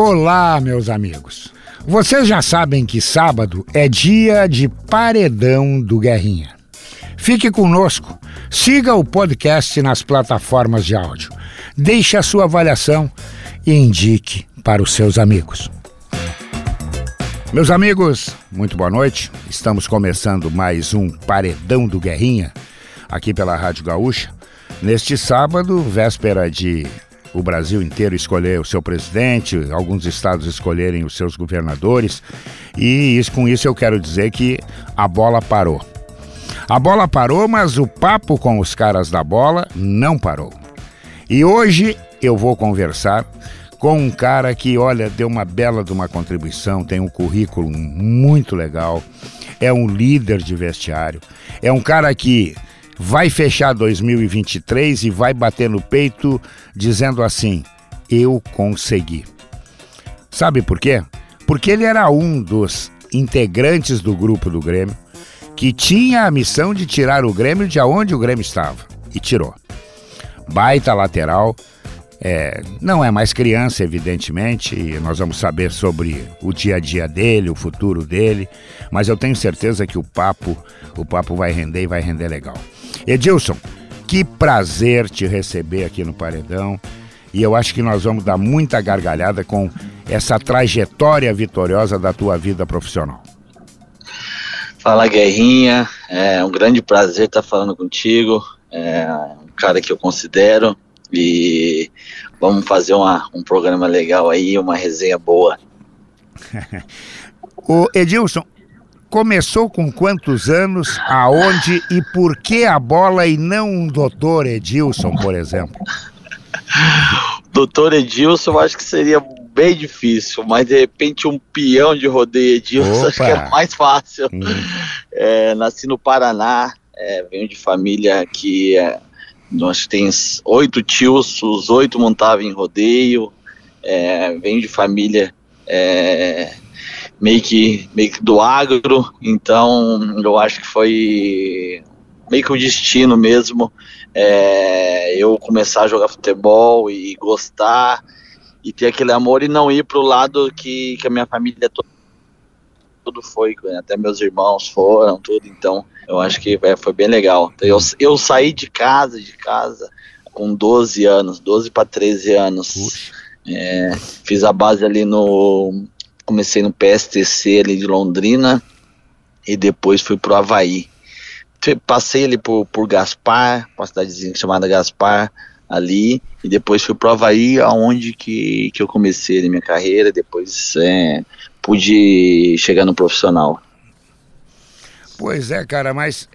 Olá, meus amigos. Vocês já sabem que sábado é dia de paredão do Guerrinha. Fique conosco, siga o podcast nas plataformas de áudio, deixe a sua avaliação e indique para os seus amigos. Meus amigos, muito boa noite. Estamos começando mais um Paredão do Guerrinha aqui pela Rádio Gaúcha. Neste sábado, véspera de o Brasil inteiro escolher o seu presidente, alguns estados escolherem os seus governadores, e isso, com isso eu quero dizer que a bola parou. A bola parou, mas o papo com os caras da bola não parou. E hoje eu vou conversar com um cara que, olha, deu uma bela de uma contribuição, tem um currículo muito legal, é um líder de vestiário, é um cara que vai fechar 2023 e vai bater no peito dizendo assim: Eu consegui. Sabe por quê? Porque ele era um dos integrantes do grupo do Grêmio que tinha a missão de tirar o Grêmio de onde o Grêmio estava e tirou. Baita lateral, é, não é mais criança, evidentemente, nós vamos saber sobre o dia a dia dele, o futuro dele, mas eu tenho certeza que o papo, o papo vai render e vai render legal. Edilson, que prazer te receber aqui no Paredão. E eu acho que nós vamos dar muita gargalhada com essa trajetória vitoriosa da tua vida profissional. Fala Guerrinha, é um grande prazer estar falando contigo, é um cara que eu considero e vamos fazer uma, um programa legal aí, uma resenha boa. o Edilson, começou com quantos anos, aonde e por que a bola e não um doutor Edilson, por exemplo? doutor Edilson, eu acho que seria bem difícil, mas de repente um peão de rodeio Edilson Opa. acho que é mais fácil. Hum. É, nasci no Paraná, é, venho de família que é, nós tem oito tios, os oito montavam em rodeio, é, venho de família é, meio que, meio que do agro, então eu acho que foi meio que o destino mesmo é, eu começar a jogar futebol e gostar e ter aquele amor e não ir para o lado que, que a minha família toda tudo foi, até meus irmãos foram, tudo, então eu acho que é, foi bem legal. Eu, eu saí de casa, de casa, com 12 anos, 12 para 13 anos. É, fiz a base ali no comecei no PSTC ali de Londrina e depois fui pro Havaí. Passei ali por, por Gaspar, uma cidadezinha chamada Gaspar, ali, e depois fui pro Havaí, aonde que, que eu comecei a minha carreira, depois é, pude chegar no profissional. Pois é, cara, mas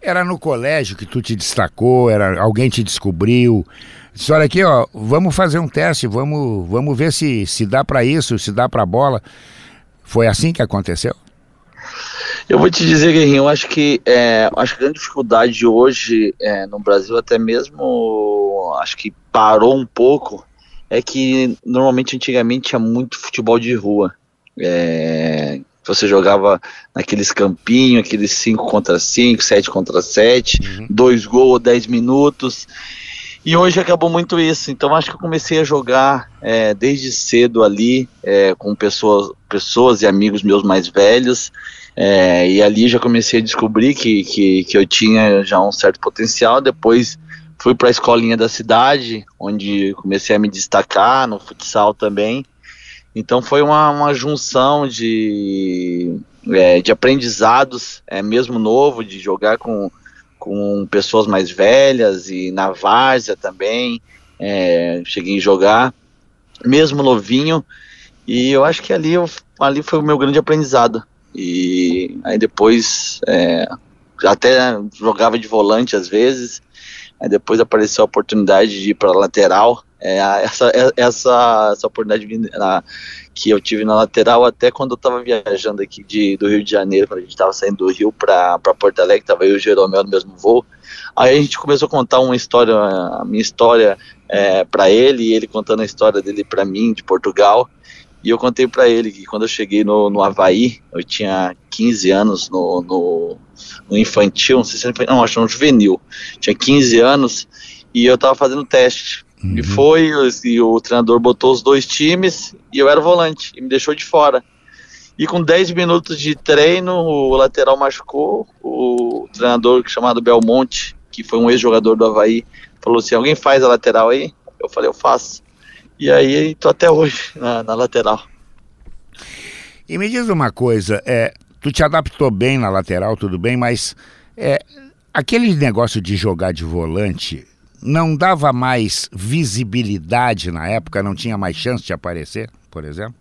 era no colégio que tu te destacou, era alguém te descobriu, Disse, olha aqui, ó, vamos fazer um teste, vamos, vamos ver se, se dá para isso, se dá para bola. Foi assim que aconteceu? Eu vou te dizer, Guerrinho, eu acho que é, acho que a grande dificuldade hoje é, no Brasil, até mesmo acho que parou um pouco, é que normalmente antigamente tinha muito futebol de rua. É, você jogava naqueles campinhos, aqueles 5 contra 5, 7 contra 7, uhum. dois gols, 10 minutos. E hoje acabou muito isso. Então acho que eu comecei a jogar é, desde cedo ali é, com pessoas, pessoas e amigos meus mais velhos. É, e ali já comecei a descobrir que, que, que eu tinha já um certo potencial. Depois fui para a escolinha da cidade, onde comecei a me destacar no futsal também. Então foi uma, uma junção de, é, de aprendizados, é, mesmo novo, de jogar com com pessoas mais velhas e na várzea também. É, cheguei a jogar, mesmo novinho, e eu acho que ali, eu, ali foi o meu grande aprendizado. E aí depois é, até jogava de volante às vezes, aí depois apareceu a oportunidade de ir para lateral. É, essa, essa, essa oportunidade na, que eu tive na lateral até quando eu estava viajando aqui de, do Rio de Janeiro, quando a gente estava saindo do Rio para Porto Alegre, estava eu e o Jeromel no mesmo voo. Aí a gente começou a contar uma história, a minha história é, para ele, e ele contando a história dele para mim, de Portugal. E eu contei para ele que quando eu cheguei no, no Havaí, eu tinha 15 anos no, no, no infantil, não sei se era, não, acho no juvenil, tinha 15 anos, e eu estava fazendo teste Uhum. E foi, e o treinador botou os dois times e eu era volante, e me deixou de fora. E com 10 minutos de treino, o lateral machucou, o treinador chamado Belmonte, que foi um ex-jogador do Havaí, falou assim, alguém faz a lateral aí? Eu falei, eu faço. E aí, tô até hoje na, na lateral. E me diz uma coisa, é, tu te adaptou bem na lateral, tudo bem, mas é, aquele negócio de jogar de volante não dava mais visibilidade na época, não tinha mais chance de aparecer, por exemplo?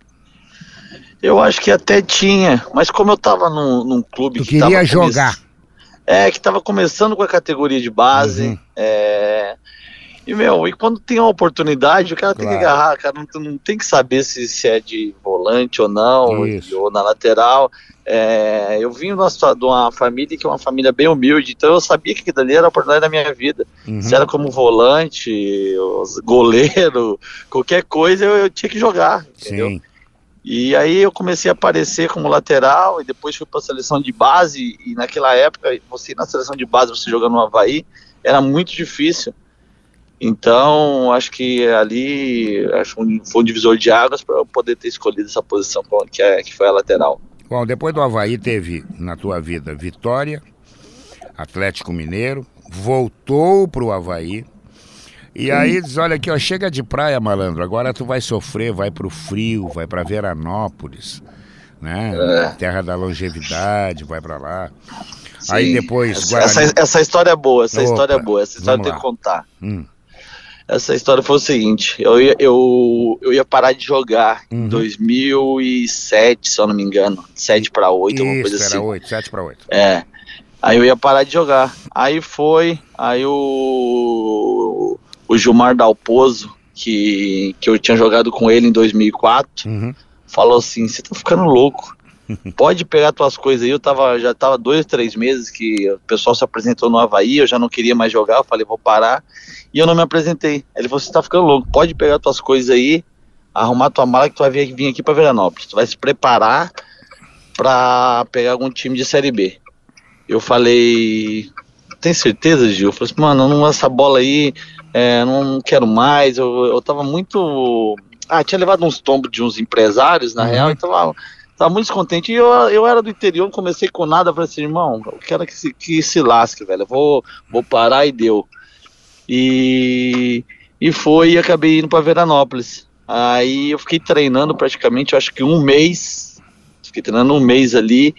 Eu acho que até tinha, mas como eu tava num, num clube tu que queria jogar. Come... É, que tava começando com a categoria de base, uhum. é, e, meu, e quando tem uma oportunidade, o cara claro. tem que agarrar, cara não, não, tem que saber se, se é de volante ou não, Isso. ou na lateral. É, eu vim de uma, família que é uma família bem humilde, então eu sabia que aquilo ali era a oportunidade da minha vida. Uhum. Se era como volante, goleiro, qualquer coisa, eu, eu tinha que jogar, entendeu? Sim. E aí eu comecei a aparecer como lateral e depois fui para a seleção de base e naquela época, você na seleção de base, você jogando no Havaí, era muito difícil. Então, acho que ali acho um, foi um divisor de águas para eu poder ter escolhido essa posição que, é, que foi a lateral. Bom, depois do Havaí teve na tua vida Vitória, Atlético Mineiro, voltou para o Havaí. E aí diz, olha aqui, ó, chega de praia, malandro. Agora tu vai sofrer, vai para o frio, vai para Veranópolis, né? É. Terra da longevidade, vai para lá. Sim. Aí depois. Essa, essa, história é boa, essa Opa, história é boa, essa história tem que contar. Hum. Essa história foi o seguinte: eu ia, eu, eu ia parar de jogar uhum. em 2007, se eu não me engano. 7 para 8, alguma coisa assim. Era 8, 7 para 8. É. Aí eu ia parar de jogar. Aí foi, aí o, o Gilmar Dalpozo, que, que eu tinha jogado com ele em 2004, uhum. falou assim: você tá ficando louco. Pode pegar tuas coisas aí. Eu tava, já tava dois, três meses que o pessoal se apresentou no Havaí, eu já não queria mais jogar. Eu falei, vou parar. E eu não me apresentei. Ele falou: você tá ficando louco, pode pegar tuas coisas aí, arrumar tua mala que tu vai vir aqui para Veranópolis. Tu vai se preparar para pegar algum time de Série B. Eu falei: tem certeza, Gil? Eu falei assim, mano, não essa bola aí, é, não quero mais. Eu, eu tava muito. Ah, tinha levado uns tombos de uns empresários, na uhum. real, então tava Tava muito descontente. E eu, eu era do interior, comecei com nada. Falei assim, irmão, eu quero que se, que se lasque, velho. Eu vou, vou parar e deu. E, e foi e acabei indo para Veranópolis. Aí eu fiquei treinando praticamente, acho que um mês. Fiquei treinando um mês ali.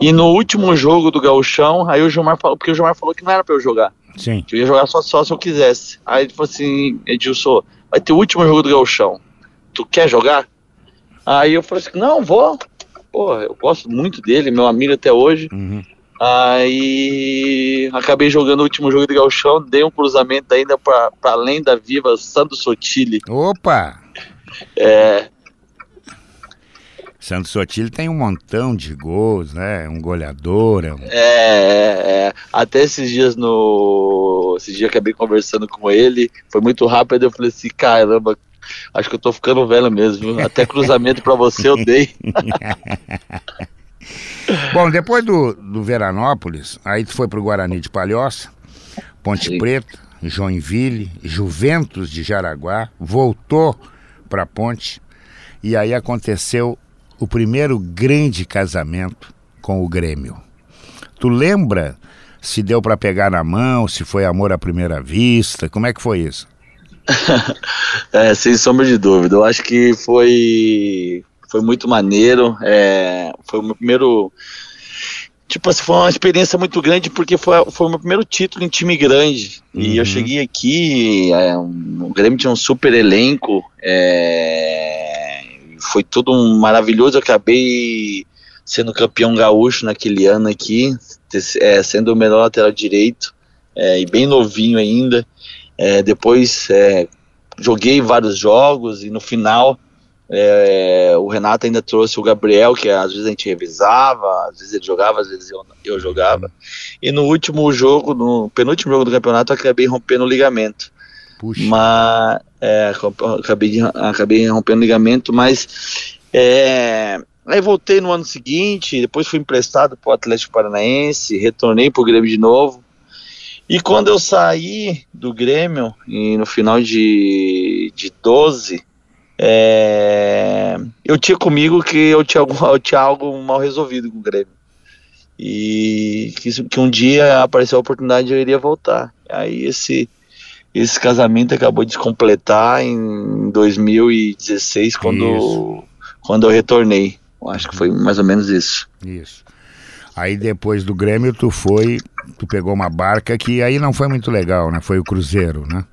E no último jogo do Gauchão, aí o Gilmar falou, porque o Gilmar falou que não era para eu jogar. Sim. Que eu ia jogar só, só se eu quisesse. Aí ele falou assim, Edilson, vai ter o último jogo do Gauchão. Tu quer jogar? Aí eu falei assim, não, vou. Porra, eu gosto muito dele, meu amigo até hoje. Uhum. Aí acabei jogando o último jogo de Galchão, dei um cruzamento ainda para a lenda viva Santos Sotile. Opa! É. Santos Sotile tem um montão de gols, né? Um goleador. É, um... é, é, é. Até esses dias no. Esses dias acabei conversando com ele, foi muito rápido, eu falei assim, caramba, acho que eu tô ficando velho mesmo, viu? Até cruzamento para você eu dei. Bom, depois do, do Veranópolis, aí tu foi pro Guarani de Palhoça, Ponte Sim. Preta, Joinville, Juventus de Jaraguá, voltou para Ponte e aí aconteceu o primeiro grande casamento com o Grêmio. Tu lembra se deu para pegar na mão, se foi amor à primeira vista? Como é que foi isso? é, sem sombra de dúvida. Eu acho que foi foi muito maneiro. É, foi o meu primeiro. Tipo assim, foi uma experiência muito grande porque foi, foi o meu primeiro título em time grande. Uhum. E eu uhum. cheguei aqui, é, um, o Grêmio tinha um super elenco, é, foi tudo um maravilhoso. Eu acabei sendo campeão gaúcho naquele ano aqui, é, sendo o melhor lateral direito, é, e bem novinho ainda. É, depois é, joguei vários jogos e no final é, o Renato ainda trouxe o Gabriel, que às vezes a gente revisava, às vezes ele jogava, às vezes eu, eu jogava. E no último jogo, no penúltimo jogo do campeonato, eu acabei rompendo o ligamento. Puxa. Mas é, acabei, acabei rompendo o ligamento, mas é, aí voltei no ano seguinte, depois fui emprestado para o Atlético Paranaense, retornei para o Grêmio de novo. E quando eu saí do Grêmio, e no final de, de 12, é, eu tinha comigo que eu tinha, eu tinha algo mal resolvido com o Grêmio. E que, que um dia apareceu a oportunidade de eu iria voltar. Aí esse, esse casamento acabou de se completar em 2016, quando, quando eu retornei. Eu acho que foi mais ou menos isso. Isso. Aí depois do Grêmio tu foi, tu pegou uma barca que aí não foi muito legal, né? Foi o Cruzeiro, né?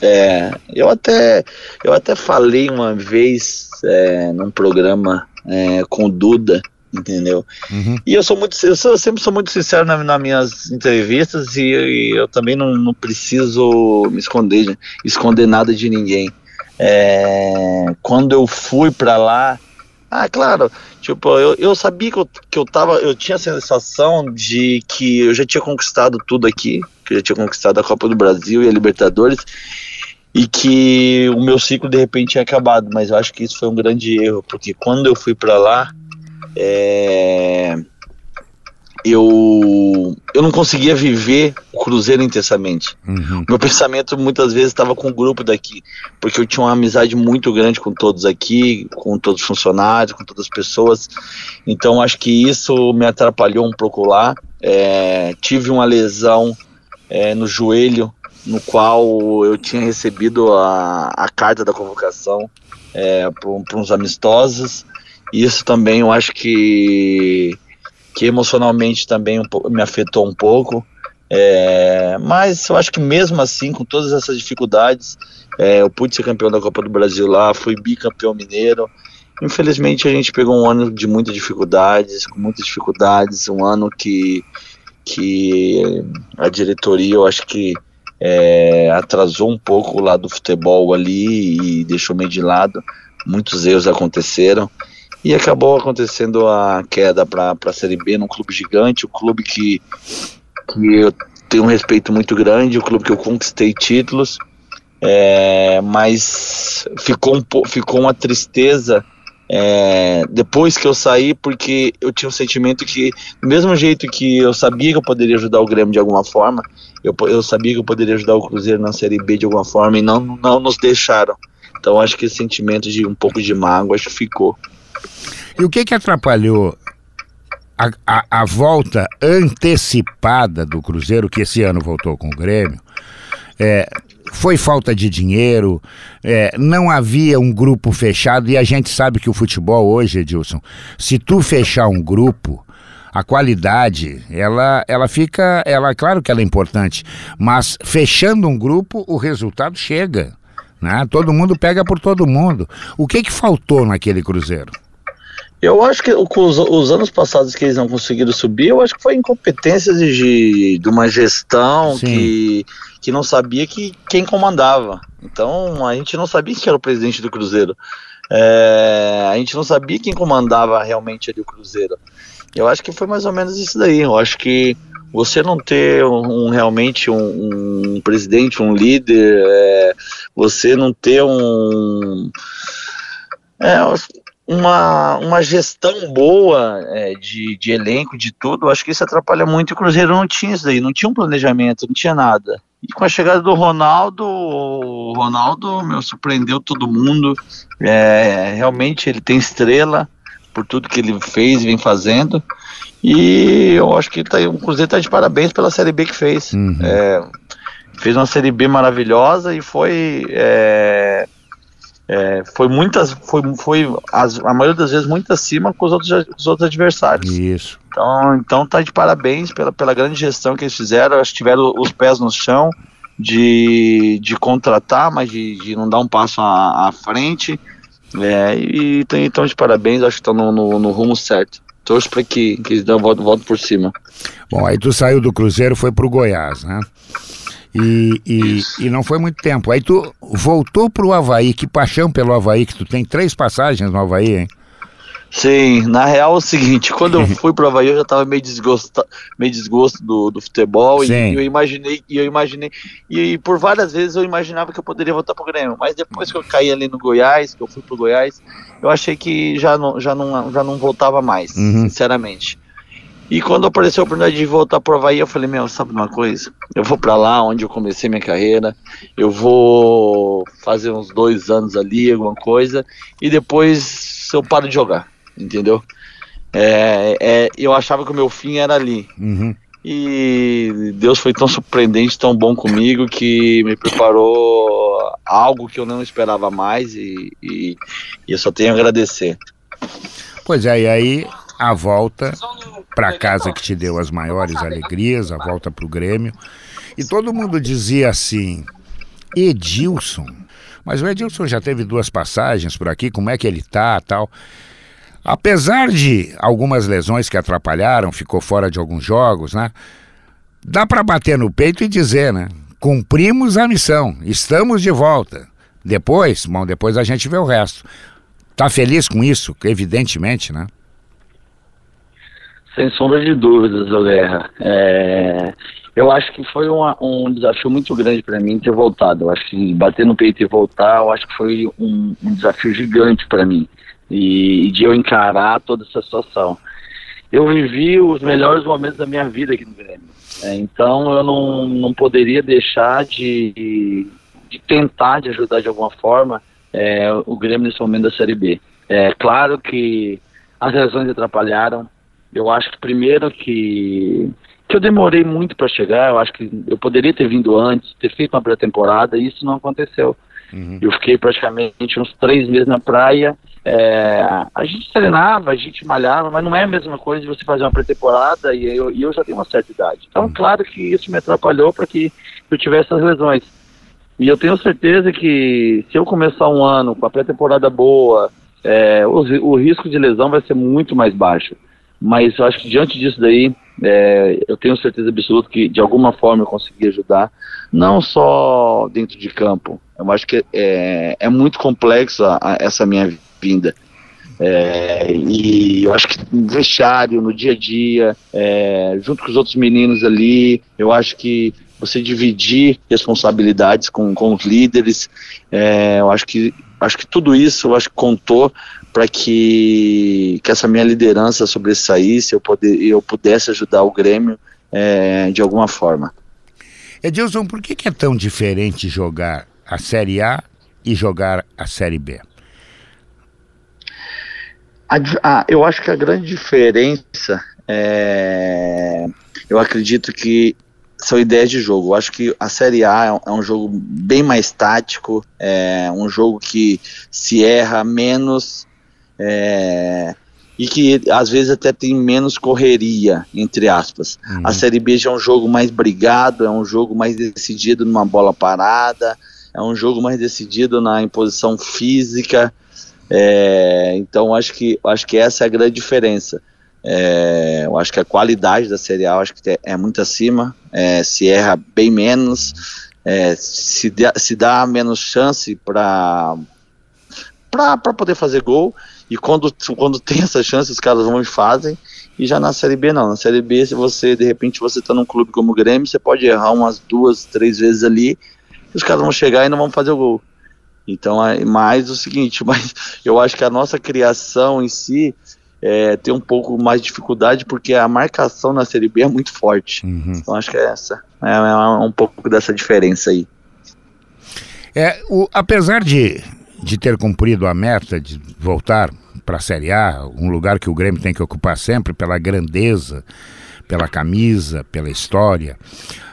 É, eu até, eu até falei uma vez é, num programa é, com o Duda, entendeu? Uhum. E eu sou muito, eu, sou, eu sempre sou muito sincero nas, nas minhas entrevistas e, e, eu também não, não preciso me esconder, esconder nada de ninguém. É, quando eu fui para lá, ah, claro, tipo, eu, eu sabia que eu, que eu tava, eu tinha a sensação de que eu já tinha conquistado tudo aqui, que eu já tinha conquistado a Copa do Brasil e a Libertadores, e que o meu ciclo de repente tinha acabado, mas eu acho que isso foi um grande erro, porque quando eu fui para lá, é, eu, eu não conseguia viver o Cruzeiro intensamente. Uhum. Meu pensamento muitas vezes estava com o grupo daqui, porque eu tinha uma amizade muito grande com todos aqui, com todos os funcionários, com todas as pessoas. Então acho que isso me atrapalhou um pouco lá. É, tive uma lesão é, no joelho, no qual eu tinha recebido a, a carta da convocação é, para uns amistosos. Isso também eu acho que, que emocionalmente também um, me afetou um pouco. É, mas eu acho que mesmo assim, com todas essas dificuldades, é, eu pude ser campeão da Copa do Brasil lá, fui bicampeão mineiro. Infelizmente a gente pegou um ano de muitas dificuldades, com muitas dificuldades, um ano que, que a diretoria eu acho que é, atrasou um pouco o lado do futebol ali e deixou meio de lado. Muitos erros aconteceram e acabou acontecendo a queda para a Série B num clube gigante, um clube que, que eu tenho um respeito muito grande, um clube que eu conquistei títulos, é, mas ficou, um, ficou uma tristeza é, depois que eu saí, porque eu tinha um sentimento que, do mesmo jeito que eu sabia que eu poderia ajudar o Grêmio de alguma forma, eu, eu sabia que eu poderia ajudar o Cruzeiro na Série B de alguma forma e não, não nos deixaram. Então acho que esse sentimento de um pouco de mágoa acho que ficou. E o que que atrapalhou a, a, a, volta antecipada do Cruzeiro, que esse ano voltou com o Grêmio? É, foi falta de dinheiro, é, não havia um grupo fechado, e a gente sabe que o futebol hoje, Edilson, se tu fechar um grupo, a qualidade, ela, ela fica, ela, claro que ela é importante, mas fechando um grupo, o resultado chega. Né? Todo mundo pega por todo mundo. O que que faltou naquele Cruzeiro? Eu acho que os, os, anos passados que eles não conseguiram subir, eu acho que foi incompetência de, de uma gestão que, que não sabia que, quem comandava. Então a gente não sabia quem era o presidente do Cruzeiro. É, a gente não sabia quem comandava realmente ali o Cruzeiro. Eu acho que foi mais ou menos isso daí. Eu acho que você não ter um, um realmente um, um, presidente, um líder, é, você não ter um. É, uma, uma gestão boa é, de, de elenco, de tudo, acho que isso atrapalha muito. O Cruzeiro não tinha isso daí, não tinha um planejamento, não tinha nada. E com a chegada do Ronaldo, o Ronaldo meu, surpreendeu todo mundo. É, realmente ele tem estrela por tudo que ele fez e vem fazendo. E eu acho que tá, o Cruzeiro está de parabéns pela Série B que fez. Uhum. É, fez uma Série B maravilhosa e foi. É, foi muitas, foi, foi as, a maioria das vezes muito acima com os outros, os outros adversários. Isso. Então, então tá de parabéns pela, pela grande gestão que eles fizeram. Acho que tiveram os pés no chão de, de contratar, mas de, de não dar um passo à, à frente. É, e então de parabéns, acho que estão no, no, no, rumo certo. Torço para que, que eles um volta, volta por cima. Bom, aí tu saiu do Cruzeiro foi pro Goiás, né? E, e, e, não foi muito tempo. Aí tu voltou pro Havaí, que paixão pelo Havaí, que tu tem três passagens no Havaí, hein? Sim, na real é o seguinte, quando eu fui pro Havaí eu já tava meio desgosto, meio desgosto do, do futebol Sim. e eu imaginei, e eu imaginei, e, e, por várias vezes eu imaginava que eu poderia voltar pro Grêmio, mas depois que eu caí ali no Goiás, que eu fui pro Goiás, eu achei que já não, já não, já não voltava mais, uhum. sinceramente. E quando apareceu a oportunidade de voltar para o Havaí, eu falei, meu, sabe uma coisa? Eu vou para lá, onde eu comecei minha carreira, eu vou fazer uns dois anos ali, alguma coisa, e depois eu paro de jogar, entendeu? É, é, eu achava que o meu fim era ali. Uhum. E Deus foi tão surpreendente, tão bom comigo, que me preparou algo que eu não esperava mais, e, e, e eu só tenho a agradecer. Pois é, e aí a volta para casa que te deu as maiores alegrias, a volta para o Grêmio. E todo mundo dizia assim: Edilson. Mas o Edilson já teve duas passagens por aqui, como é que ele tá, tal. Apesar de algumas lesões que atrapalharam, ficou fora de alguns jogos, né? Dá para bater no peito e dizer, né? Cumprimos a missão, estamos de volta. Depois, bom, depois a gente vê o resto. Tá feliz com isso? Evidentemente, né? Sem sombra de dúvidas, Guerra. É, eu acho que foi uma, um desafio muito grande para mim ter voltado. Eu acho que bater no peito e voltar, eu acho que foi um, um desafio gigante para mim. E, e, de eu encarar toda essa situação. Eu vivi os melhores momentos da minha vida aqui no Grêmio. É, então eu não, não poderia deixar de, de tentar de ajudar de alguma forma é, o Grêmio nesse momento da Série B. É claro que as lesões atrapalharam, eu acho que primeiro que, que eu demorei muito para chegar, eu acho que eu poderia ter vindo antes, ter feito uma pré-temporada, e isso não aconteceu. Uhum. Eu fiquei praticamente uns três meses na praia. É, a gente treinava, a gente malhava, mas não é a mesma coisa de você fazer uma pré-temporada e eu, e eu já tenho uma certa idade. Então, uhum. claro que isso me atrapalhou para que eu tivesse as lesões. E eu tenho certeza que se eu começar um ano com a pré-temporada boa, é, o, o risco de lesão vai ser muito mais baixo. Mas eu acho que diante disso daí, é, eu tenho certeza absoluta que de alguma forma eu consegui ajudar, não só dentro de campo. Eu acho que é, é muito complexo a, a essa minha vinda. É, e eu acho que vestiário, no dia a dia, é, junto com os outros meninos ali, eu acho que você dividir responsabilidades com, com os líderes, é, eu acho que acho que tudo isso acho que contou para que, que essa minha liderança sobressaísse, eu, poder, eu pudesse ajudar o Grêmio é, de alguma forma. Edilson, por que, que é tão diferente jogar a Série A e jogar a Série B? A, eu acho que a grande diferença é. Eu acredito que são ideias de jogo. Eu acho que a Série A é um, é um, jogo bem mais tático, é um jogo que se erra menos é, e que às vezes até tem menos correria, entre aspas. Uhum. A Série B já é um jogo mais brigado, é um jogo mais decidido numa bola parada, é um jogo mais decidido na imposição física. É, então acho que acho que essa é a grande diferença. É, eu acho que a qualidade da Série A acho que é, é muito acima, é, se erra bem menos, é, se, dá, se dá menos chance para poder fazer gol e quando, quando tem essa chance, os caras vão e fazem. E já na Série B não. Na Série B, se você, de repente, você tá num clube como o Grêmio, você pode errar umas duas, três vezes ali, os caras vão chegar e não vão fazer o gol. Então, é mais o seguinte, mas eu acho que a nossa criação em si é, tem um pouco mais de dificuldade, porque a marcação na Série B é muito forte. Uhum. Então, acho que é essa. É, é um pouco dessa diferença aí. É, o, apesar de de ter cumprido a meta de voltar para a Série A, um lugar que o Grêmio tem que ocupar sempre pela grandeza, pela camisa, pela história.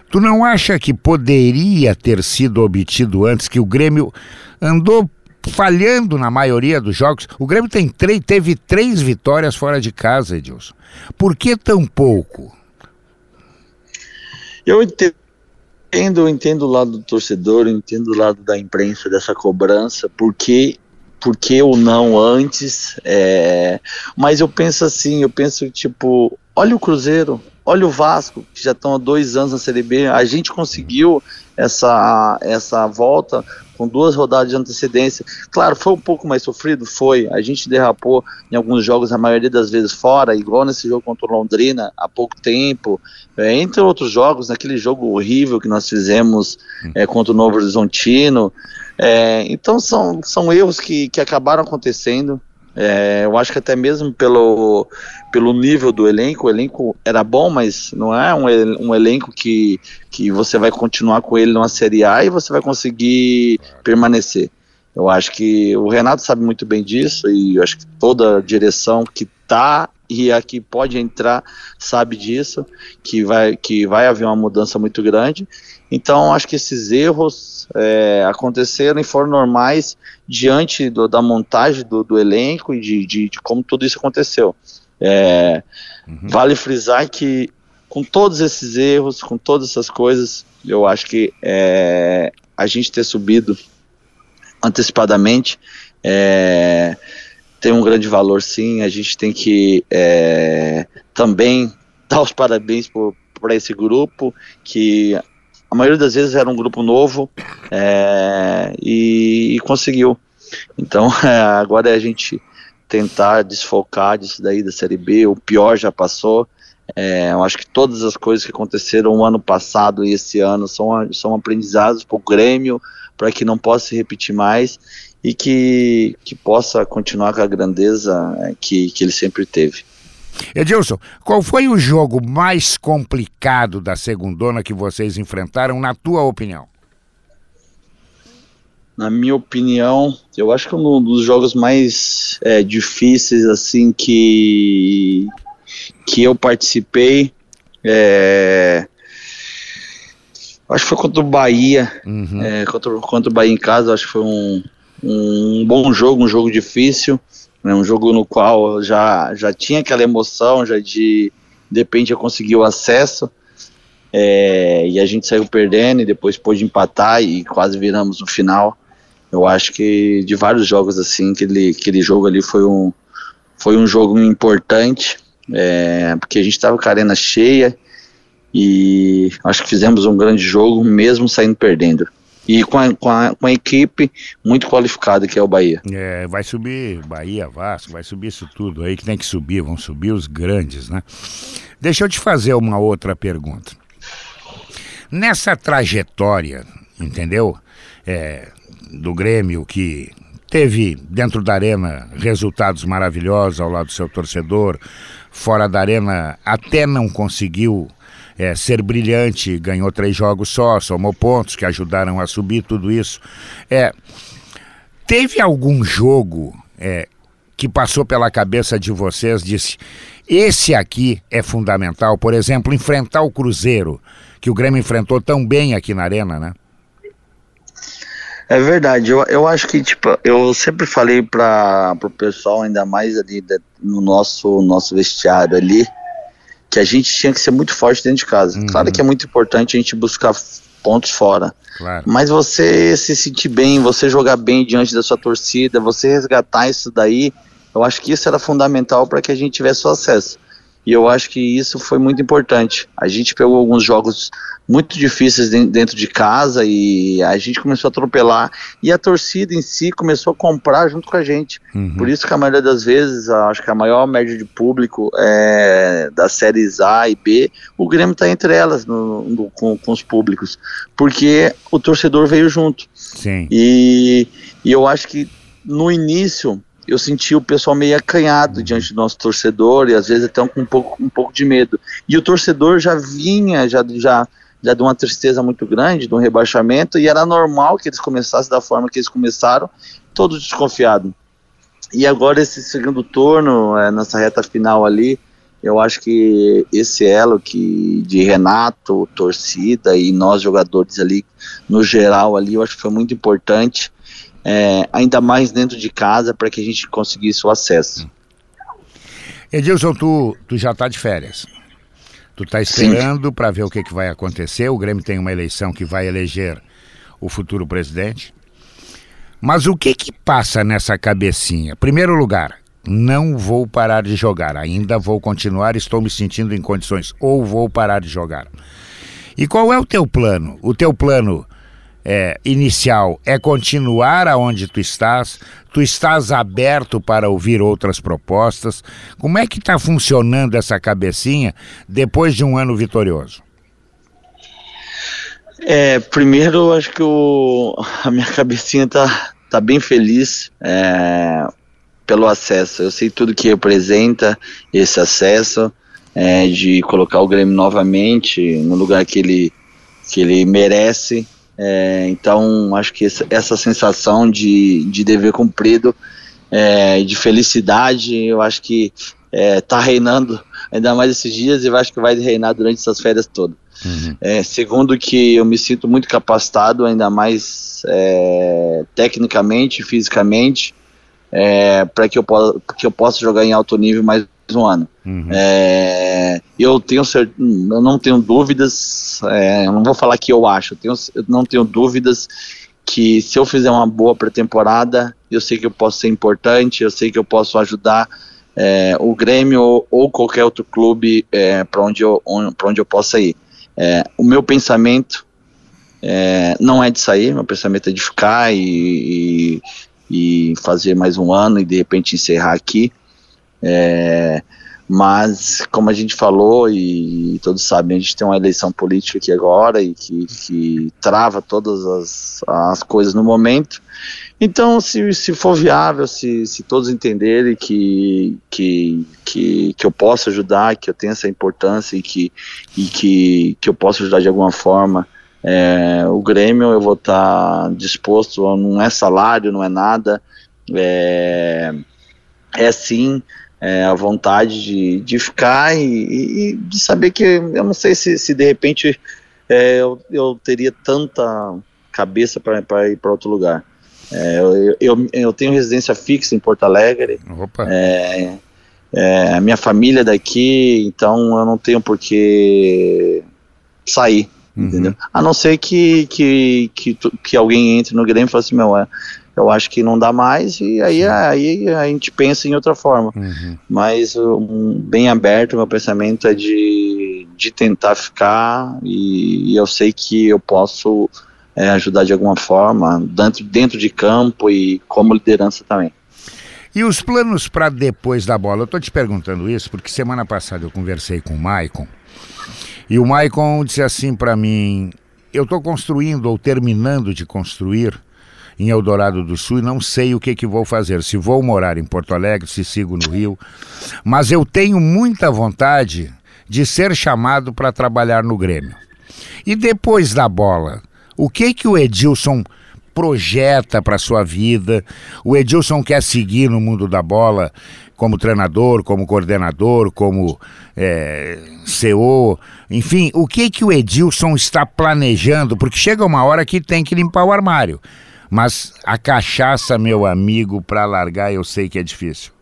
Tu não acha que poderia ter sido obtido antes que o Grêmio andou falhando na maioria dos jogos? O Grêmio tem três, teve três vitórias fora de casa, Edilson. Por que tão pouco? Eu entendo entendo, entendo o lado do torcedor, entendo o lado da imprensa dessa cobrança, porque por que ou não antes, é, mas eu penso assim, eu penso tipo, olha o Cruzeiro, olha o Vasco, que já estão há dois anos na Série B, a gente conseguiu essa, essa volta com duas rodadas de antecedência. Claro, foi um pouco mais sofrido, foi. A gente derrapou em alguns jogos, a maioria das vezes fora, igual nesse jogo contra o Londrina, há pouco tempo. É, entre outros jogos, naquele jogo horrível que nós fizemos é, contra o Novo Horizontino. É, então são, são erros que, que acabaram acontecendo. É, eu acho que até mesmo pelo, pelo nível do elenco, o elenco era bom, mas não é um, um elenco que, que você vai continuar com ele numa Série A e você vai conseguir permanecer. Eu acho que o Renato sabe muito bem disso e eu acho que toda a direção que tá e a que pode entrar sabe disso, que vai, que vai haver uma mudança muito grande. Então, acho que esses erros é, aconteceram e foram normais diante do, da montagem do, do elenco e de, de, de, como tudo isso aconteceu. É, uhum. Vale frisar que, com todos esses erros, com todas essas coisas, eu acho que é, a gente ter subido antecipadamente é, tem um grande valor, sim. A gente tem que é, também dar os parabéns para esse grupo que a maioria das vezes era um grupo novo é, e, e, conseguiu. Então é, agora é a gente tentar desfocar disso daí da Série B, o pior já passou. É, eu acho que todas as coisas que aconteceram o ano passado e esse ano são, são aprendizados para o Grêmio, para que não possa se repetir mais e que, que possa continuar com a grandeza é, que, que ele sempre teve. Edilson, qual foi o jogo mais complicado da segundona que vocês enfrentaram, na tua opinião? Na minha opinião, eu acho que um dos jogos mais é, difíceis assim que que eu participei é, acho que foi contra o Bahia, uhum. é, contra, contra o Bahia em casa, acho que foi um, um bom jogo, um jogo difícil né, um jogo no qual já, já tinha aquela emoção, já de de repente eu consegui o acesso é, e a gente saiu perdendo e depois pôde empatar e quase viramos no final. Eu acho que de vários jogos assim, aquele, aquele jogo ali foi um, foi um jogo importante, é, porque a gente estava com a arena cheia e acho que fizemos um grande jogo mesmo saindo perdendo e com a, com, a, com a equipe muito qualificada que é o Bahia. É, vai subir Bahia, Vasco, vai subir isso tudo aí que tem que subir, vão subir os grandes, né? Deixa eu te fazer uma outra pergunta. Nessa trajetória, entendeu? É, do Grêmio que teve dentro da arena resultados maravilhosos ao lado do seu torcedor, fora da arena até não conseguiu é, ser brilhante, ganhou três jogos só, somou pontos que ajudaram a subir tudo isso. É, teve algum jogo é, que passou pela cabeça de vocês, disse, esse aqui é fundamental, por exemplo, enfrentar o Cruzeiro, que o Grêmio enfrentou tão bem aqui na Arena, né? É verdade, eu, eu acho que, tipo, eu sempre falei para o pessoal, ainda mais ali no nosso, nosso vestiário ali, que a gente tinha que ser muito forte dentro de casa. Uhum. Claro que é muito importante a gente buscar pontos fora. Claro. Mas você se sentir bem, você jogar bem diante da sua torcida, você resgatar isso daí, eu acho que isso era fundamental para que a gente tivesse o acesso. E eu acho que isso foi muito importante. A gente pegou alguns jogos muito difíceis dentro de casa e a gente começou a atropelar e a torcida em si começou a comprar junto com a gente. Uhum. Por isso que a maioria das vezes, acho que a maior média de público é, das séries A e B, o Grêmio está entre elas no, no, com, com, os públicos, porque o torcedor veio junto. Sim. E, e eu acho que no início eu senti o pessoal meio acanhado diante do nosso torcedor e às vezes até com um pouco, um pouco de medo. E o torcedor já vinha, já, já, já de uma tristeza muito grande, de um rebaixamento, e era normal que eles começassem da forma que eles começaram, todo desconfiado. E agora esse segundo turno, é, nessa reta final ali, eu acho que esse elo que de Renato, torcida e nós jogadores ali, no geral ali, eu acho que foi muito importante é, ainda mais dentro de casa, para que a gente conseguisse o acesso. Edilson, tu, tu já está de férias. Tu está esperando para ver o que, que vai acontecer. O Grêmio tem uma eleição que vai eleger o futuro presidente. Mas o que que passa nessa cabecinha? Primeiro lugar, não vou parar de jogar, ainda vou continuar, estou me sentindo em condições, ou vou parar de jogar. E qual é o teu plano? O teu plano é, inicial é continuar aonde tu estás, tu estás aberto para ouvir outras propostas. Como é que está funcionando essa cabecinha depois de um ano vitorioso? É, primeiro, acho que o, a minha cabecinha tá, tá bem feliz. É, pelo acesso. Eu sei tudo que representa esse acesso, é, de colocar o Grêmio novamente no lugar que ele, que ele merece. É, então, acho que essa, sensação de, de dever cumprido, é, de felicidade, eu acho que está é, reinando ainda mais esses dias e eu acho que vai reinar durante essas férias todas. Uhum. É, segundo que eu me sinto muito capacitado, ainda mais é, tecnicamente, fisicamente, é, para que, eu que eu possa jogar em alto nível mais um ano. Uhum. É, eu tenho eu não tenho dúvidas, é, eu não vou falar que eu acho, eu, tenho, eu não tenho dúvidas que se eu fizer uma boa pré-temporada, eu sei que eu posso ser importante, eu sei que eu posso ajudar é, o Grêmio ou, ou, qualquer outro clube é, para onde, eu, onde eu possa ir. É, o meu pensamento é, não é de sair, meu pensamento é de ficar e, e, e fazer mais um ano e de repente encerrar aqui. Mas, como a gente falou e, e, todos sabem, a gente tem uma eleição política aqui agora e que, que trava todas as, as coisas no momento. Então, se, se for viável, se, se todos entenderem que, que, que, que eu posso ajudar, que eu tenho essa importância e que, e que, que eu posso ajudar de alguma forma, é, o Grêmio eu vou estar disposto, não é salário, não é nada, é, é sim é, a vontade de, de ficar e, e, de saber que eu não sei se, se de repente é, eu, eu teria tanta cabeça para ir para outro lugar. É, eu, eu, eu, tenho residência fixa em Porto Alegre. É, é, a minha família é daqui, então eu não tenho por que sair, uhum. entendeu? A não ser que, que, que, que, alguém entre no Grêmio e fale assim, meu, é, eu acho que não dá mais, e aí, aí a gente pensa em outra forma. Uhum. Mas um, bem aberto, meu pensamento é de, de tentar ficar, e, e eu sei que eu posso é, ajudar de alguma forma, dentro, dentro de campo e como liderança também. E os planos para depois da bola? Eu estou te perguntando isso porque semana passada eu conversei com o Maicon e o Maicon disse assim para mim: eu estou construindo ou terminando de construir em Eldorado do Sul e não sei o que, que vou fazer. Se vou morar em Porto Alegre, se sigo no Rio. Mas eu tenho muita vontade de ser chamado para trabalhar no Grêmio. E depois da bola? O que que o Edilson projeta para sua vida? O Edilson quer seguir no mundo da bola como treinador, como coordenador, como é, CEO, enfim, o que que o Edilson está planejando? Porque chega uma hora que tem que limpar o armário. Mas a cachaça, meu amigo, para largar eu sei que é difícil.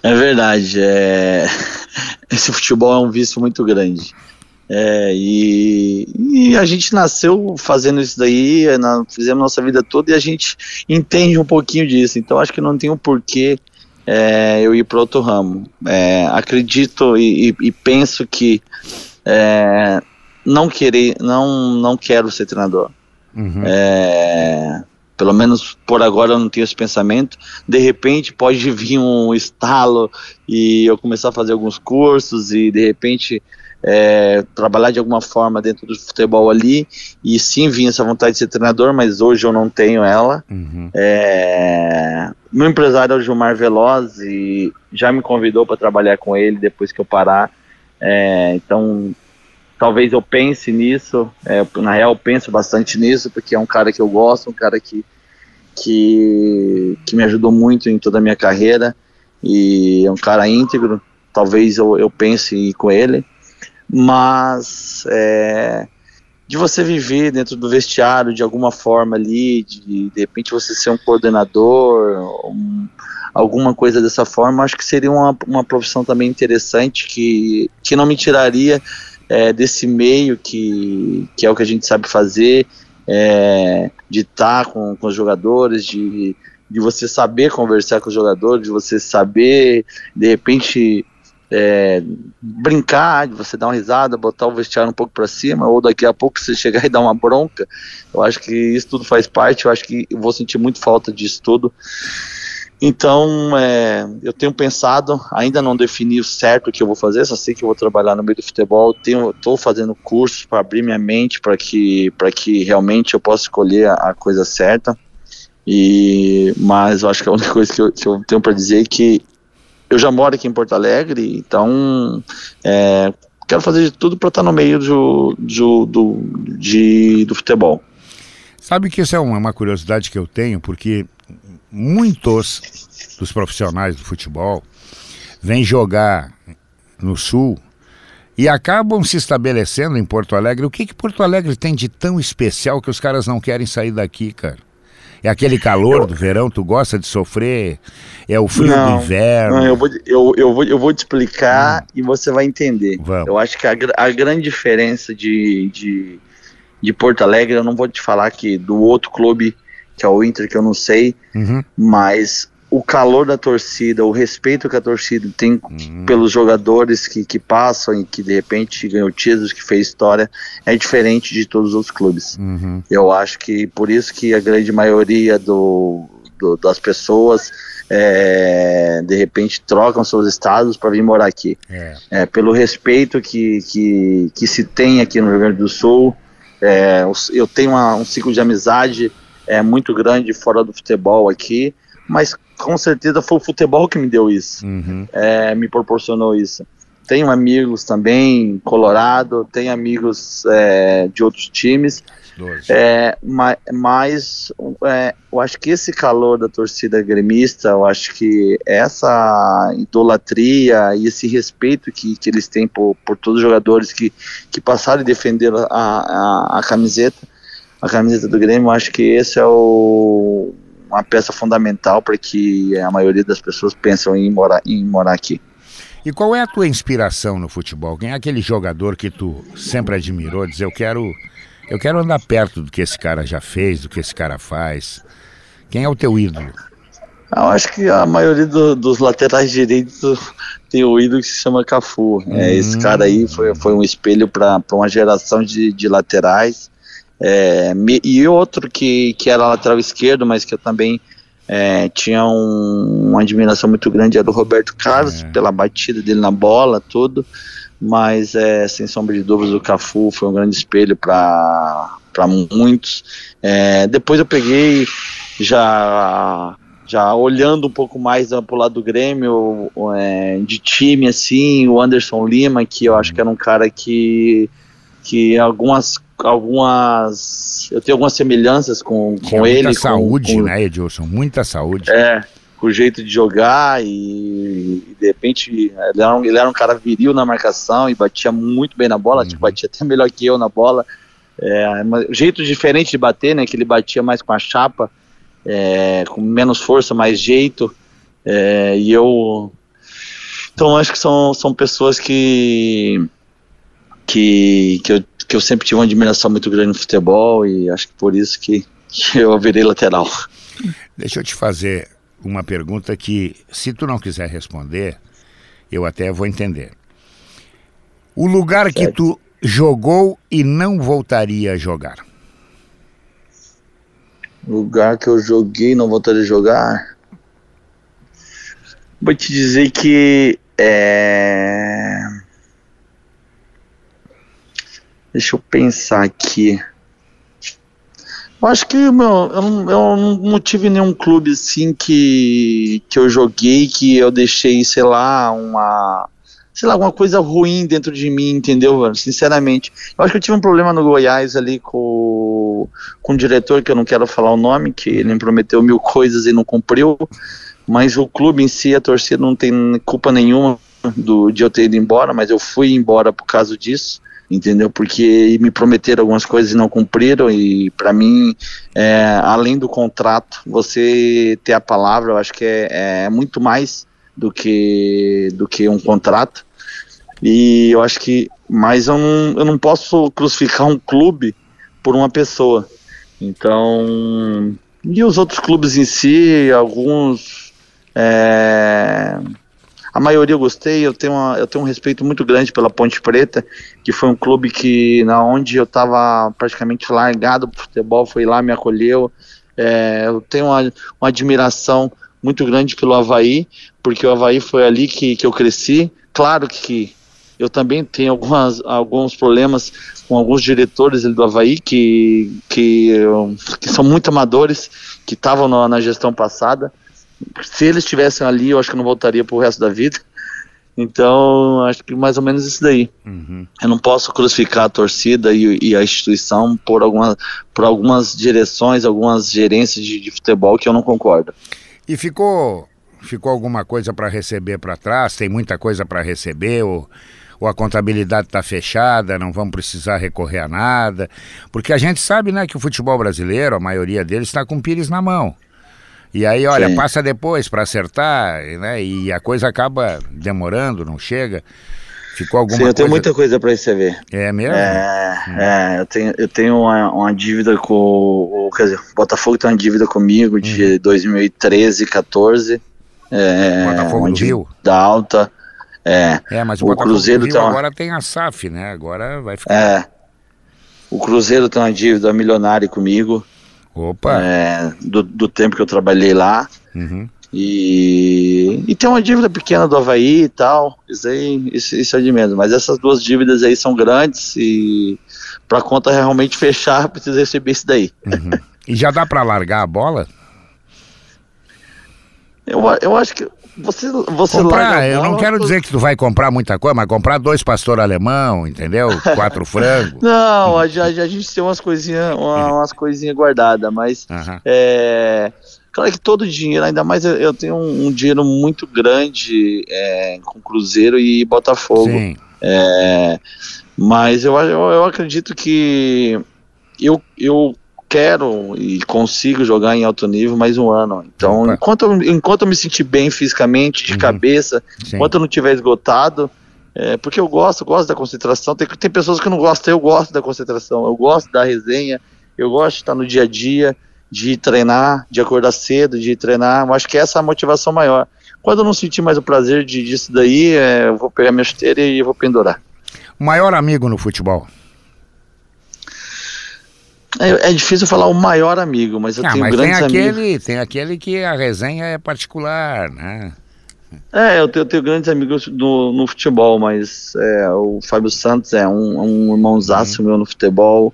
É verdade. É... Esse futebol é um vício muito grande. É, e, e, a gente nasceu fazendo isso daí, na, fizemos nossa vida toda e a gente entende um pouquinho disso. Então acho que não tem um porquê é, eu ir para outro ramo. É, acredito e, e, e, penso que é, não querer, não, não quero ser treinador. Uhum. É, pelo menos por agora eu não tenho esse pensamento. De repente pode vir um estalo e eu começar a fazer alguns cursos e de repente é, trabalhar de alguma forma dentro do futebol ali e sim vinha essa vontade de ser treinador, mas hoje eu não tenho ela. Uhum. É, meu empresário é o Gilmar Veloz e já me convidou para trabalhar com ele depois que eu parar. É, então talvez eu pense nisso. É, na real, eu penso bastante nisso porque é um cara que eu gosto, um cara que que, que me ajudou muito em toda a minha carreira e é um cara íntegro. Talvez eu, eu pense com ele mas é, de você viver dentro do vestiário de alguma forma ali, de de repente você ser um coordenador, um, alguma coisa dessa forma, acho que seria uma, uma profissão também interessante que, que não me tiraria é, desse meio que, que é o que a gente sabe fazer, é, de estar com, com os jogadores, de, de você saber conversar com os jogadores, de você saber, de repente, é, brincar, de você dar uma risada, botar o vestiário um pouco para cima, ou daqui a pouco você chegar e dar uma bronca. Eu acho que isso tudo faz parte, eu acho que eu vou sentir muito falta disso tudo. Então, é, eu tenho pensado, ainda não defini o certo que eu vou fazer, só sei que eu vou trabalhar no meio do futebol. Estou fazendo cursos para abrir minha mente para que, que realmente eu possa escolher a, a coisa certa. E, mas eu acho que a única coisa que eu, que eu tenho para dizer é que eu já moro aqui em Porto Alegre, então é, quero fazer de tudo para estar no meio do, do, do, de, do futebol. Sabe que isso é uma curiosidade que eu tenho, porque muitos dos profissionais do futebol vêm jogar no Sul e acabam se estabelecendo em Porto Alegre. O que, que Porto Alegre tem de tão especial que os caras não querem sair daqui, cara? É aquele calor eu... do verão, tu gosta de sofrer? É o frio não, do inverno? Não, eu vou, eu, eu vou, eu vou te explicar hum. e você vai entender. Vamos. Eu acho que a, a grande diferença de, de, de, Porto Alegre, eu não vou te falar que do outro clube, que é o Inter, que eu não sei, uhum. mas o calor da torcida, o respeito que a torcida tem uhum. pelos jogadores que, que passam e que de repente ganhou títulos, que fez história, é diferente de todos os outros clubes. Uhum. Eu acho que por isso que a grande maioria do, do das pessoas é, de repente trocam seus estados para vir morar aqui. É. É, pelo respeito que, que, que se tem aqui no Rio Grande do Sul, é, eu tenho uma, um ciclo de amizade é, muito grande fora do futebol aqui, mas com certeza foi o futebol que me deu isso, uhum. é, me proporcionou isso. Tenho amigos também, Colorado, tenho amigos é, de outros times, é, mas, mas é, eu acho que esse calor da torcida gremista, eu acho que essa idolatria e esse respeito que, que eles têm por, por todos os jogadores que, que passaram e defenderam a, a, a camiseta, a camiseta do Grêmio, eu acho que esse é o uma peça fundamental para que a maioria das pessoas pensam em morar, em morar aqui. E qual é a tua inspiração no futebol? Quem é aquele jogador que tu sempre admirou? Dizer, eu quero, eu quero andar perto do que esse cara já fez, do que esse cara faz. Quem é o teu ídolo? Eu acho que a maioria do, dos laterais direitos tem o ídolo que se chama Cafu. Hum. É, esse cara aí foi, foi um espelho para uma geração de, de laterais. É, e outro que, que era lateral esquerdo, mas que eu também é, tinha um, uma admiração muito grande era o Roberto Carlos, é. pela batida dele na bola, tudo. Mas, é, sem sombra de dúvidas, o Cafu foi um grande espelho para muitos. É, depois eu peguei, já já olhando um pouco mais para o lado do Grêmio, é, de time, assim, o Anderson Lima, que eu acho que era um cara que, que algumas algumas. Eu tenho algumas semelhanças com, com muita ele. Muita saúde, com, né, Edilson? Muita saúde. É, com o jeito de jogar e, e, de repente ele era, um, ele era um cara viril na marcação e batia muito bem na bola, uhum. tipo, batia até melhor que eu na bola. É, mas, jeito diferente de bater, né? Que ele batia mais com a chapa, é, com menos força, mais jeito. É, e eu. Então acho que são, são pessoas que. Que, que eu que eu sempre tive uma admiração muito grande no futebol e acho que por isso que, que eu virei lateral. Deixa eu te fazer uma pergunta que, se tu não quiser responder, eu até vou entender. O lugar que tu jogou e não voltaria a jogar? Lugar que eu joguei e não voltaria a jogar? Vou te dizer que é Deixa eu pensar aqui. Eu acho que meu, eu, não, eu não tive nenhum clube assim que, que eu joguei que eu deixei, sei lá, uma. Sei lá, alguma coisa ruim dentro de mim, entendeu? Sinceramente. Eu acho que eu tive um problema no Goiás ali com, com um diretor, que eu não quero falar o nome, que ele me prometeu mil coisas e não cumpriu. Mas o clube em si, a torcida, não tem culpa nenhuma do, de eu ter ido embora, mas eu fui embora por causa disso entendeu? Porque me prometeram algumas coisas e não cumpriram e para mim, é, além do contrato, você ter a palavra, eu acho que é, é, muito mais do que do que um contrato. E eu acho que, mas eu não, eu não posso crucificar um clube por uma pessoa. Então, e os outros clubes em si, alguns é, a maioria eu gostei, eu tenho, uma, eu tenho um respeito muito grande pela Ponte Preta, que foi um clube que, na onde eu estava praticamente largado pro futebol, foi lá, me acolheu. É, eu tenho uma, uma admiração muito grande pelo Havaí, porque o Havaí foi ali que, que eu cresci. Claro que eu também tenho algumas, alguns problemas com alguns diretores do Havaí que, que, que são muito amadores, que estavam na gestão passada. Se eles estivessem ali, eu acho que eu não voltaria para o resto da vida. Então, acho que mais ou menos isso daí. Uhum. Eu não posso crucificar a torcida e, e, a instituição por, alguma, por algumas direções, algumas gerências de, de futebol que eu não concordo. E ficou, ficou alguma coisa para receber para trás? Tem muita coisa para receber? Ou, ou a contabilidade está fechada? Não vamos precisar recorrer a nada? Porque a gente sabe né, que o futebol brasileiro, a maioria deles, está com pires na mão. E aí, olha, Sim. passa depois para acertar, né? E a coisa acaba demorando, não chega. Ficou alguma Sim, eu tenho coisa... muita coisa para receber. É mesmo? É, hum. é, eu tenho, eu tenho uma, uma dívida com. Quer dizer, o Botafogo tem uma dívida comigo de hum. 2013, 14. É, Botafogo do Rio? Da alta. É, é mas o, o Botafogo Cruzeiro do Rio tá agora tem a SAF, né? Agora vai ficar. É. O Cruzeiro tem uma dívida milionária comigo. Opa! É, do, do tempo que eu trabalhei lá. Uhum. E, e tem uma dívida pequena do Havaí e tal. Isso aí, isso, isso é de menos. Mas essas duas dívidas aí são grandes e para a conta realmente fechar, precisa receber isso daí. Uhum. E já dá para largar a bola? Eu, eu acho que você, você comprar, eu não quero dizer que tu vai comprar muita coisa, mas comprar dois pastor alemão, entendeu? Quatro frangos. Não, a, a, a, gente tem umas coisinhas uma, umas coisinhas guardadas, mas uhum. é, claro que todo dinheiro, ainda mais eu, eu tenho um, um, dinheiro muito grande é, com Cruzeiro e Botafogo. Sim. É, mas eu, eu, eu acredito que eu, eu quero e consigo jogar em alto nível mais um ano. Então, enquanto eu, enquanto eu me sentir bem fisicamente, de uhum. cabeça, Sim. enquanto eu não estiver esgotado, é, porque eu gosto, gosto da concentração. Tem, tem pessoas que não gostam, eu gosto da concentração, eu gosto da resenha, eu gosto de estar no dia a dia, de treinar, de acordar cedo, de treinar. Eu acho que essa é a motivação maior. Quando eu não sentir mais o prazer de, disso daí, é, eu vou pegar minha chuteira e vou pendurar. O maior amigo no futebol? É, é, difícil falar o maior amigo, mas eu ah, tenho mas grandes tem aquele, amigos. Tem aquele que a resenha é particular, né? É, eu tenho, eu tenho grandes amigos do, no futebol, mas é, o Fábio Santos é um, um irmãozaço uhum. meu no futebol,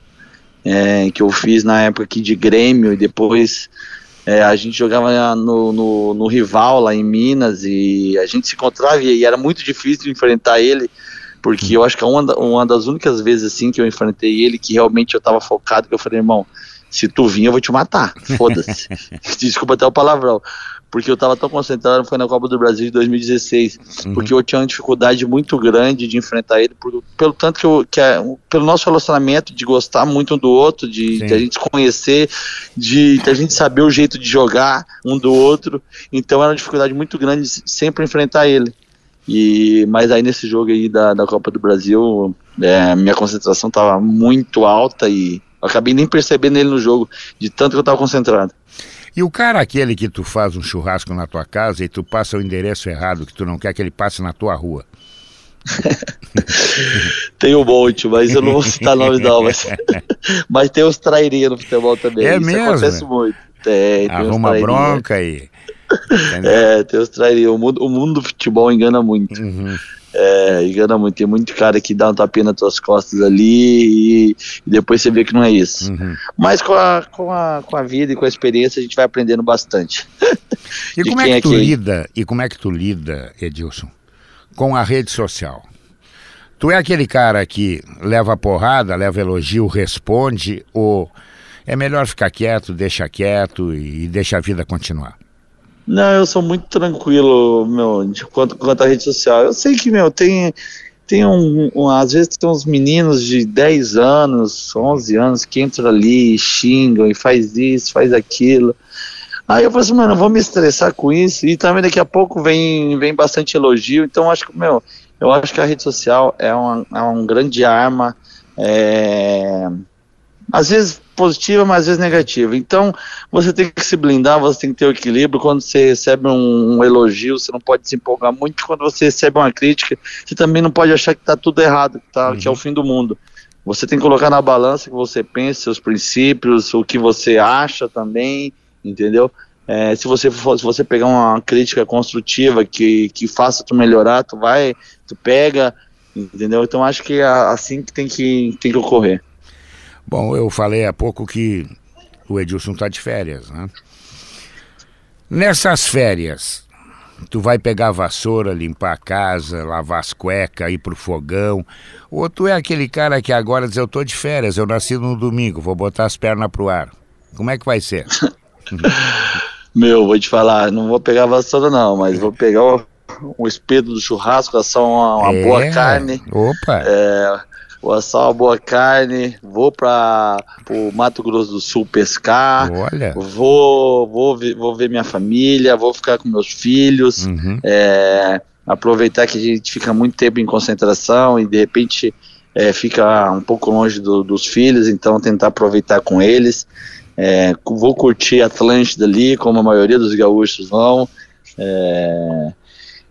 é, que eu fiz na época aqui de Grêmio, e depois é, a gente jogava no, no, no, rival lá em Minas, e a gente se encontrava, e, e era muito difícil enfrentar ele, porque eu acho que é uma, uma das únicas vezes assim que eu enfrentei ele que realmente eu tava focado, que eu falei, irmão, se tu vir eu vou te matar, foda-se. Desculpa até o palavrão. Porque eu tava tão concentrado, foi na Copa do Brasil de 2016, uhum. porque eu tinha uma dificuldade muito grande de enfrentar ele, por, pelo tanto que, eu, que é, pelo nosso relacionamento, de gostar muito um do outro, de, de a gente se conhecer, de, de, a gente saber o jeito de jogar um do outro, então era uma dificuldade muito grande sempre enfrentar ele. E, mas aí nesse jogo aí da, da Copa do Brasil, é, minha concentração estava muito alta e acabei nem percebendo ele no jogo, de tanto que eu estava concentrado. E o cara aquele que tu faz um churrasco na tua casa e tu passa o endereço errado, que tu não quer que ele passe na tua rua. tem um monte, mas eu não vou citar nomes não, mas, mas tem os trairinhos no futebol também. É Isso mesmo? acontece muito. Tem, tem Arruma bronca e é, Deus traria. O mundo, o mundo do futebol engana muito. Uhum. É, engana muito. Tem muito cara que dá um tapinha nas tuas costas ali e, e depois você vê que não é isso. Uhum. Mas com a, com, a, com a vida e com a experiência a gente vai aprendendo bastante. E como é que é tu que... lida, e como é que tu lida, Edilson, com a rede social? Tu é aquele cara que leva porrada, leva elogio, responde, ou é melhor ficar quieto, deixa quieto e deixa a vida continuar? Não, eu sou muito tranquilo, meu, de quanto, quanto à rede social. Eu sei que, meu, tem, tem um, um, Às vezes tem uns meninos de 10 anos, 11 anos que entram ali, xingam e faz isso, faz aquilo. Aí eu falo assim, mano, eu vou me estressar com isso. E também daqui a pouco vem, vem bastante elogio. Então acho que, meu, eu acho que a rede social é uma, é uma grande arma. É, às vezes positiva, mas às vezes negativa. Então, você tem que se blindar, você tem que ter o equilíbrio. Quando você recebe um, um elogio, você não pode se empolgar muito. Quando você recebe uma crítica, você também não pode achar que está tudo errado, que, tá, uhum. que é o fim do mundo. Você tem que colocar na balança o que você pensa, seus princípios, o que você acha também, entendeu? É, se você for, se você pegar uma crítica construtiva que, que faça tu melhorar, tu vai, tu pega, Entendeu? Então acho que é assim que tem que, tem que ocorrer. Bom, eu falei há pouco que o Edilson está de férias, né? Nessas férias, tu vai pegar a vassoura, limpar a casa, lavar as cuecas, ir pro fogão, ou tu é aquele cara que agora diz, eu tô de férias, eu nasci no domingo, vou botar as pernas pro ar. Como é que vai ser? Meu, vou te falar, não vou pegar a vassoura não, mas vou pegar o, o espeto do churrasco, assar uma, uma é, boa carne. Opa! É, vou assar uma boa carne, vou para o Mato Grosso do Sul pescar, Olha. Vou, vou, ver, vou ver minha família, vou ficar com meus filhos, uhum. é, aproveitar que a gente fica muito tempo em concentração e de repente é, fica um pouco longe do, dos filhos, então tentar aproveitar com eles. É, vou curtir Atlântida ali, como a maioria dos gaúchos vão. É,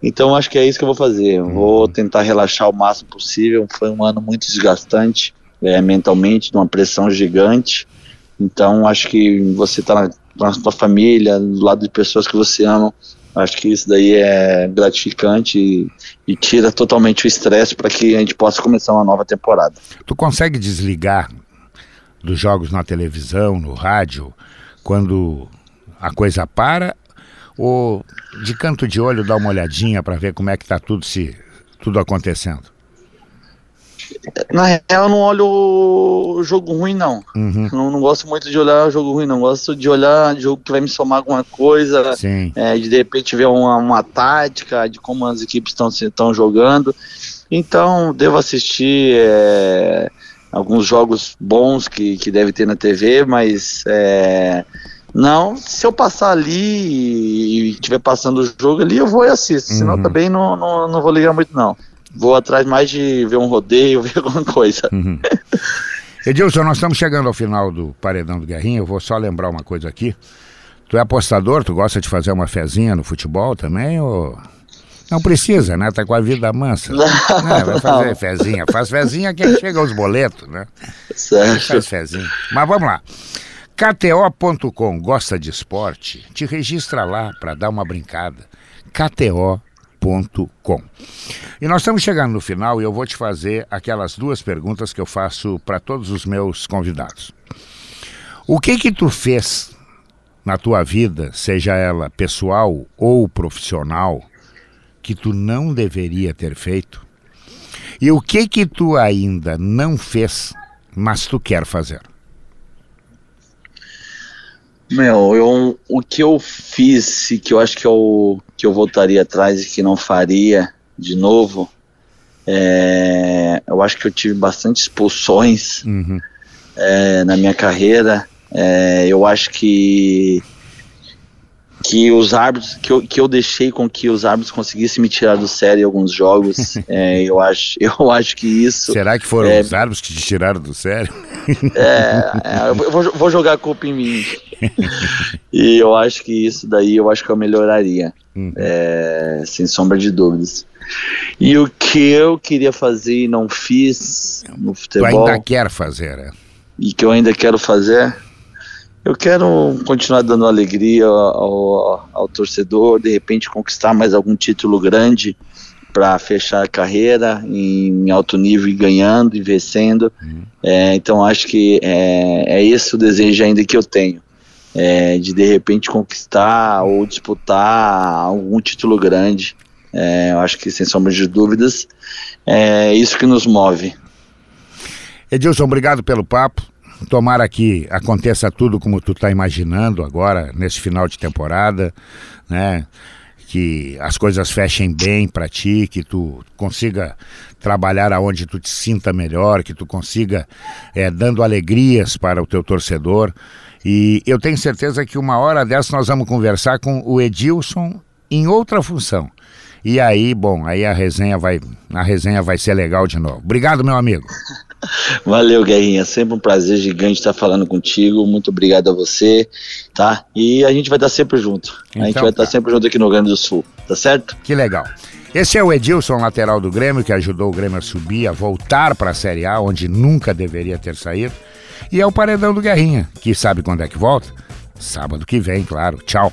então acho que é isso que eu vou fazer. Eu vou uhum. tentar relaxar o máximo possível. Foi um ano muito desgastante, é, mentalmente, de uma pressão gigante. Então acho que você está na, na sua família, do lado de pessoas que você ama. Acho que isso daí é gratificante e, e tira totalmente o estresse para que a gente possa começar uma nova temporada. Tu consegue desligar dos jogos na televisão, no rádio, quando a coisa para, ou de canto de olho dá uma olhadinha para ver como é que está tudo se tudo acontecendo? Na real, eu não olho o jogo ruim, não. Uhum. não. Não gosto muito de olhar o jogo ruim, não. Gosto de olhar jogo que vai me somar alguma coisa, é, de de repente ver uma, uma tática, de como as equipes estão jogando. Então, devo assistir. É, alguns jogos bons que, que deve ter na TV, mas é, não, se eu passar ali e estiver passando o jogo ali, eu vou e assisto. Uhum. Senão também não, não, não vou ligar muito, não. Vou atrás mais de ver um rodeio, ver alguma coisa. Uhum. Edilson, nós estamos chegando ao final do Paredão do Guerrinha. Eu vou só lembrar uma coisa aqui. Tu é apostador? Tu gosta de fazer uma fezinha no futebol também? Ou... Não precisa, né? Tá com a vida mansa. Não, não vai fazer não. fezinha. Faz fezinha quem chega aos boletos, né? Certo. Faz fezinha. Mas vamos lá. KTO.com, gosta de esporte? Te registra lá para dar uma brincada. KTO.com. E nós estamos chegando no final e eu vou te fazer aquelas duas perguntas que eu faço para todos os meus convidados. O que que tu fez na tua vida, seja ela pessoal ou profissional, que tu não deveria ter feito? E o que que tu ainda não fez, mas tu quer fazer? Meu, eu, o que eu fiz e que eu acho que eu, que eu voltaria atrás e que não faria de novo, é, eu acho que eu tive bastante expulsões uhum. é, na minha carreira. É, eu acho que que os árbitros que eu, que eu deixei com que os árbitros conseguissem me tirar do sério em alguns jogos é, eu acho eu acho que isso será que foram é, os árbitros que te tiraram do sério é, é eu vou, vou, jogar a culpa em mim e eu acho que isso daí eu acho que eu melhoraria uhum. É, sem sombra de dúvidas e o que eu queria fazer e não fiz no futebol tu ainda quer fazer é? e que eu ainda quero fazer eu quero continuar dando alegria ao, ao, torcedor, de repente conquistar mais algum título grande para fechar a carreira em, alto nível e ganhando e vencendo. Uhum. É, então acho que é, é esse o desejo ainda que eu tenho. É, de de repente conquistar ou disputar algum título grande. É, eu acho que sem sombra de dúvidas é isso que nos move. Edilson, obrigado pelo papo. Tomara que aconteça tudo como tu está imaginando agora, nesse final de temporada, né? Que as coisas fechem bem para ti, que tu consiga trabalhar aonde tu te sinta melhor, que tu consiga é, dando alegrias para o teu torcedor. E eu tenho certeza que uma hora dessa nós vamos conversar com o Edilson em outra função. E aí, bom, aí a resenha vai, a resenha vai ser legal de novo. Obrigado, meu amigo. Valeu, Guerrinha. Sempre um prazer gigante estar falando contigo. Muito obrigado a você, tá? E a gente vai estar sempre junto. Então, a gente então vai tá. estar sempre junto aqui no Rio Grande do Sul, tá certo? Que legal. Esse é o Edilson, lateral do Grêmio, que ajudou o Grêmio a subir, a voltar para a Série A, onde nunca deveria ter saído. E é o Paredão do Guerrinha, que sabe quando é que volta? Sábado que vem, claro. Tchau.